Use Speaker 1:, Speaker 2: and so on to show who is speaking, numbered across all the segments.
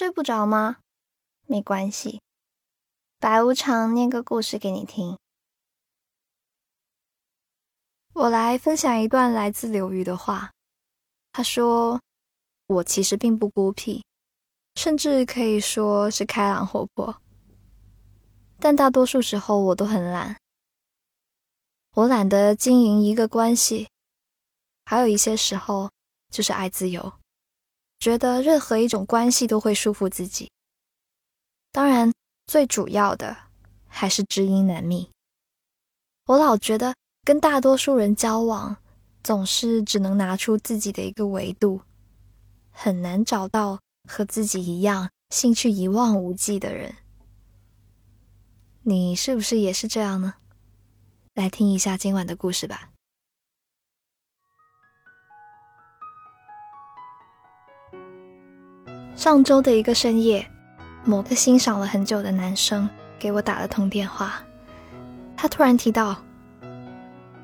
Speaker 1: 睡不着吗？没关系，白无常念个故事给你听。我来分享一段来自刘瑜的话。他说：“我其实并不孤僻，甚至可以说是开朗活泼，但大多数时候我都很懒。我懒得经营一个关系，还有一些时候就是爱自由。”觉得任何一种关系都会束缚自己，当然最主要的还是知音难觅。我老觉得跟大多数人交往，总是只能拿出自己的一个维度，很难找到和自己一样兴趣一望无际的人。你是不是也是这样呢？来听一下今晚的故事吧。上周的一个深夜，某个欣赏了很久的男生给我打了通电话。他突然提到：“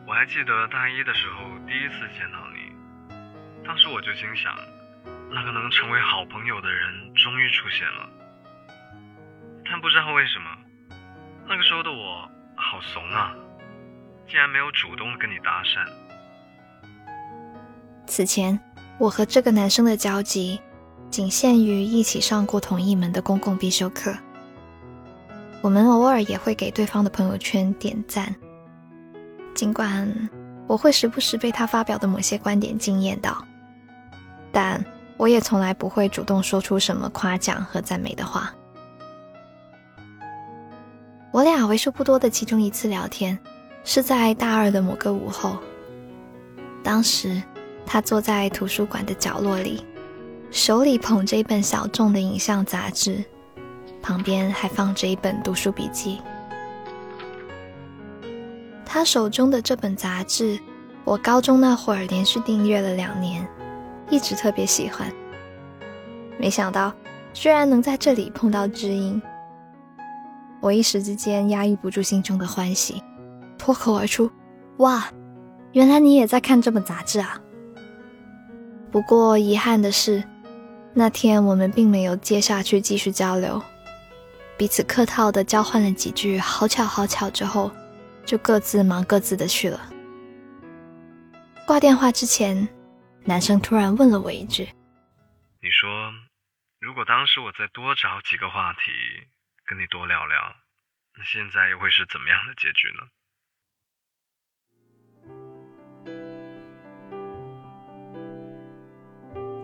Speaker 2: 我还记得大一的时候第一次见到你，当时我就心想，那个能成为好朋友的人终于出现了。但不知道为什么，那个时候的我好怂啊，竟然没有主动跟你搭讪。
Speaker 1: 此前，我和这个男生的交集。”仅限于一起上过同一门的公共必修课。我们偶尔也会给对方的朋友圈点赞，尽管我会时不时被他发表的某些观点惊艳到，但我也从来不会主动说出什么夸奖和赞美的话。我俩为数不多的其中一次聊天，是在大二的某个午后。当时他坐在图书馆的角落里。手里捧着一本小众的影像杂志，旁边还放着一本读书笔记。他手中的这本杂志，我高中那会儿连续订阅了两年，一直特别喜欢。没想到居然能在这里碰到知音，我一时之间压抑不住心中的欢喜，脱口而出：“哇，原来你也在看这本杂志啊！”不过遗憾的是。那天我们并没有接下去继续交流，彼此客套的交换了几句“好巧好巧”之后，就各自忙各自的去了。挂电话之前，男生突然问了我一句：“
Speaker 2: 你说，如果当时我再多找几个话题跟你多聊聊，那现在又会是怎么样的结局
Speaker 1: 呢？”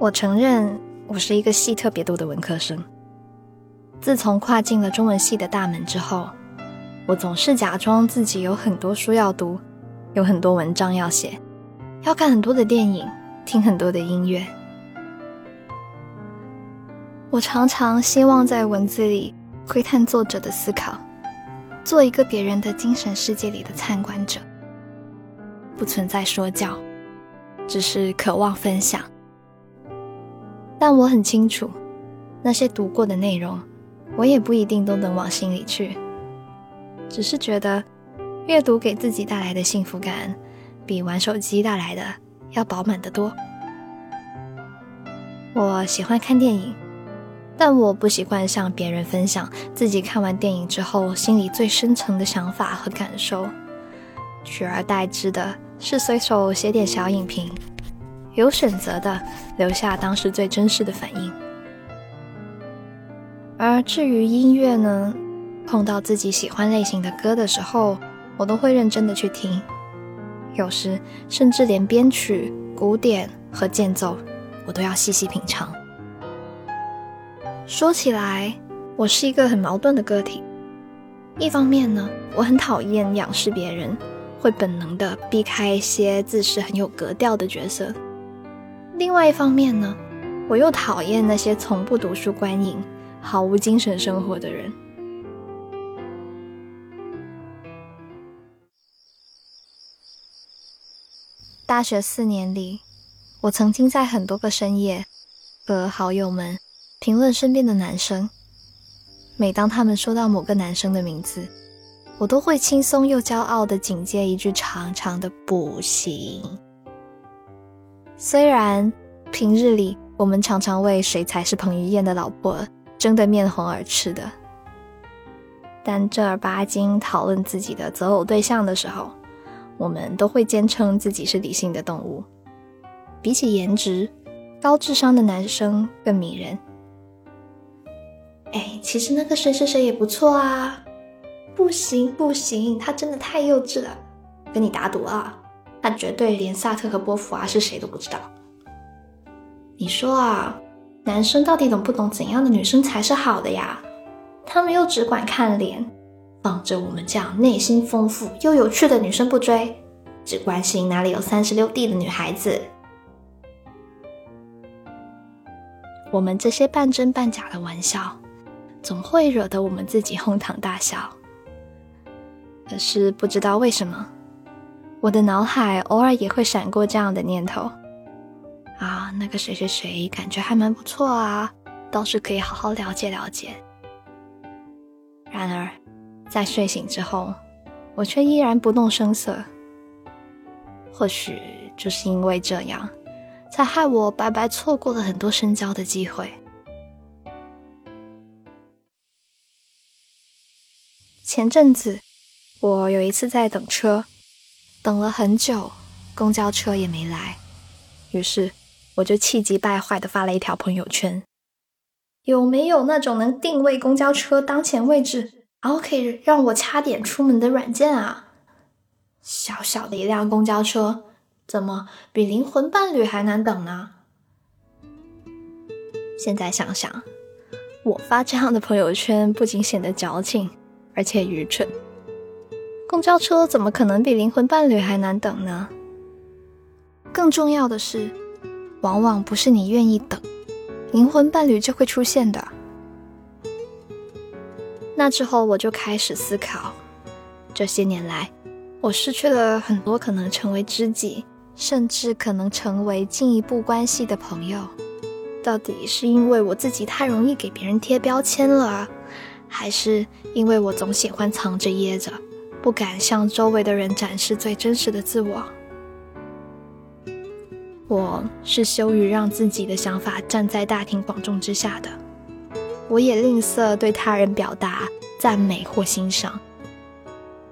Speaker 1: 我承认。我是一个戏特别多的文科生。自从跨进了中文系的大门之后，我总是假装自己有很多书要读，有很多文章要写，要看很多的电影，听很多的音乐。我常常希望在文字里窥探作者的思考，做一个别人的精神世界里的参观者，不存在说教，只是渴望分享。但我很清楚，那些读过的内容，我也不一定都能往心里去。只是觉得，阅读给自己带来的幸福感，比玩手机带来的要饱满得多。我喜欢看电影，但我不习惯向别人分享自己看完电影之后心里最深层的想法和感受，取而代之的是随手写点小影评。有选择的留下当时最真实的反应，而至于音乐呢，碰到自己喜欢类型的歌的时候，我都会认真的去听，有时甚至连编曲、鼓点和间奏，我都要细细品尝。说起来，我是一个很矛盾的个体，一方面呢，我很讨厌仰视别人，会本能的避开一些自视很有格调的角色。另外一方面呢，我又讨厌那些从不读书观影、毫无精神生活的人。大学四年里，我曾经在很多个深夜和好友们评论身边的男生。每当他们说到某个男生的名字，我都会轻松又骄傲的紧接一句长长的“不行”。虽然平日里我们常常为谁才是彭于晏的老婆争得面红耳赤的。但正儿八经讨论自己的择偶对象的时候，我们都会坚称自己是理性的动物。比起颜值，高智商的男生更迷人。哎，其实那个谁谁谁也不错啊！不行不行，他真的太幼稚了，跟你打赌啊，他绝对连萨特和波伏娃是谁都不知道。你说啊，男生到底懂不懂怎样的女生才是好的呀？他们又只管看脸，放着我们这样内心丰富又有趣的女生不追，只关心哪里有三十六 D 的女孩子。我们这些半真半假的玩笑，总会惹得我们自己哄堂大笑。可是不知道为什么，我的脑海偶尔也会闪过这样的念头：啊，那个谁谁谁感觉还蛮不错啊，倒是可以好好了解了解。然而，在睡醒之后，我却依然不动声色。或许就是因为这样，才害我白白错过了很多深交的机会。前阵子，我有一次在等车，等了很久，公交车也没来，于是我就气急败坏的发了一条朋友圈。有没有那种能定位公交车当前位置，然后可以让我掐点出门的软件啊？小小的一辆公交车，怎么比灵魂伴侣还难等呢？现在想想，我发这样的朋友圈不仅显得矫情，而且愚蠢。公交车怎么可能比灵魂伴侣还难等呢？更重要的是，往往不是你愿意等。灵魂伴侣就会出现的。那之后，我就开始思考，这些年来，我失去了很多可能成为知己，甚至可能成为进一步关系的朋友。到底是因为我自己太容易给别人贴标签了，还是因为我总喜欢藏着掖着，不敢向周围的人展示最真实的自我？我是羞于让自己的想法站在大庭广众之下的，我也吝啬对他人表达赞美或欣赏。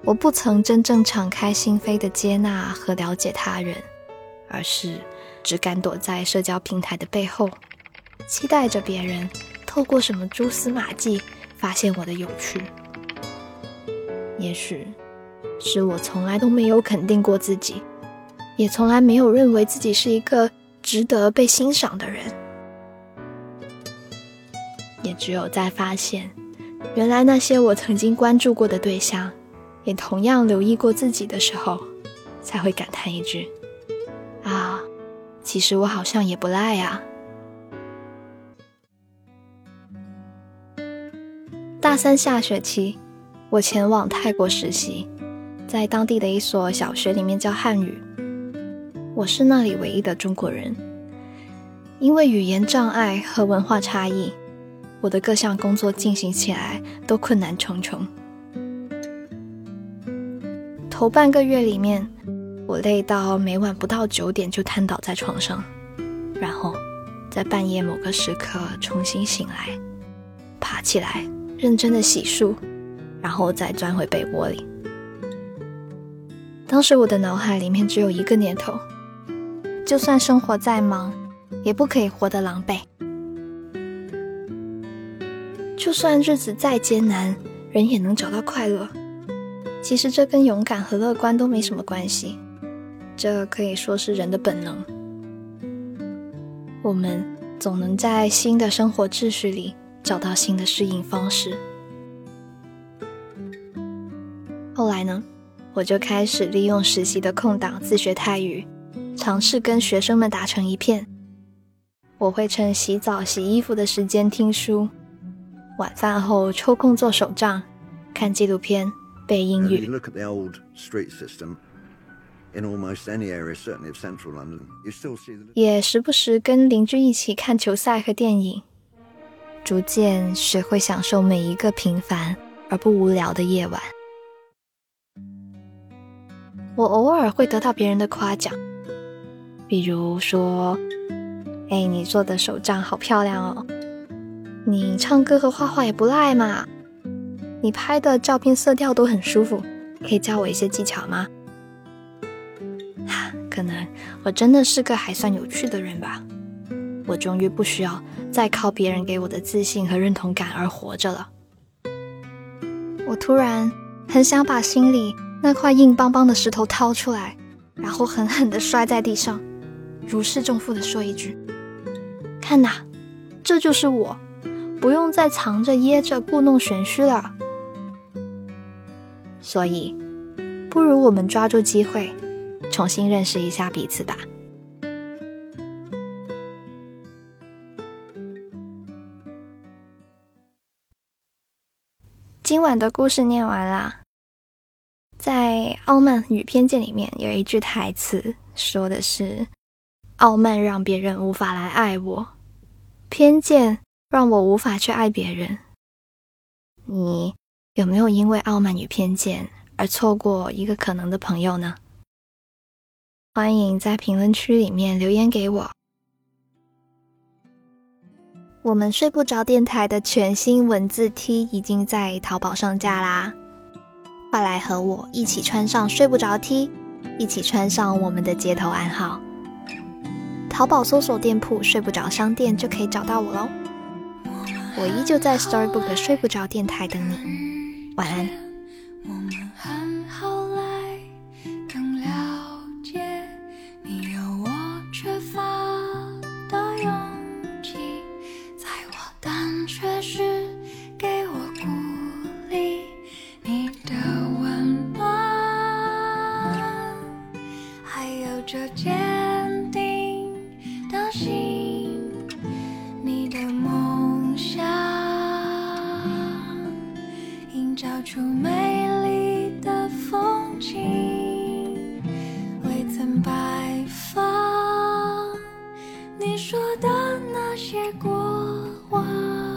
Speaker 1: 我不曾真正敞开心扉的接纳和了解他人，而是只敢躲在社交平台的背后，期待着别人透过什么蛛丝马迹发现我的有趣。也许是我从来都没有肯定过自己。也从来没有认为自己是一个值得被欣赏的人，也只有在发现，原来那些我曾经关注过的对象，也同样留意过自己的时候，才会感叹一句：“啊，其实我好像也不赖呀。”大三下学期，我前往泰国实习，在当地的一所小学里面教汉语。我是那里唯一的中国人，因为语言障碍和文化差异，我的各项工作进行起来都困难重重。头半个月里面，我累到每晚不到九点就瘫倒在床上，然后在半夜某个时刻重新醒来，爬起来认真的洗漱，然后再钻回被窝里。当时我的脑海里面只有一个念头。就算生活再忙，也不可以活得狼狈。就算日子再艰难，人也能找到快乐。其实这跟勇敢和乐观都没什么关系，这可以说是人的本能。我们总能在新的生活秩序里找到新的适应方式。后来呢，我就开始利用实习的空档自学泰语。尝试跟学生们打成一片。我会趁洗澡、洗衣服的时间听书，晚饭后抽空做手账、看纪录片、背英语。也时不时跟邻居一起看球赛和电影，逐渐学会享受每一个平凡而不无聊的夜晚。我偶尔会得到别人的夸奖。比如说，哎，你做的手账好漂亮哦！你唱歌和画画也不赖嘛，你拍的照片色调都很舒服，可以教我一些技巧吗？哈，可能我真的是个还算有趣的人吧。我终于不需要再靠别人给我的自信和认同感而活着了。我突然很想把心里那块硬邦邦的石头掏出来，然后狠狠地摔在地上，如释重负地说一句：“看呐，这就是我，不用再藏着掖着故弄玄虚了。”所以，不如我们抓住机会，重新认识一下彼此吧。今晚的故事念完啦。在《傲慢与偏见》里面有一句台词，说的是：“傲慢让别人无法来爱我，偏见让我无法去爱别人。”你有没有因为傲慢与偏见而错过一个可能的朋友呢？欢迎在评论区里面留言给我。我们睡不着电台的全新文字 T 已经在淘宝上架啦！快来和我一起穿上睡不着 T，一起穿上我们的街头暗号。淘宝搜索店铺“睡不着商店”就可以找到我喽。我依旧在 Storybook 睡不着电台等你，晚安。
Speaker 3: 着坚定的心你的梦想映照出美丽的风景未曾摆放？你说的那些过往。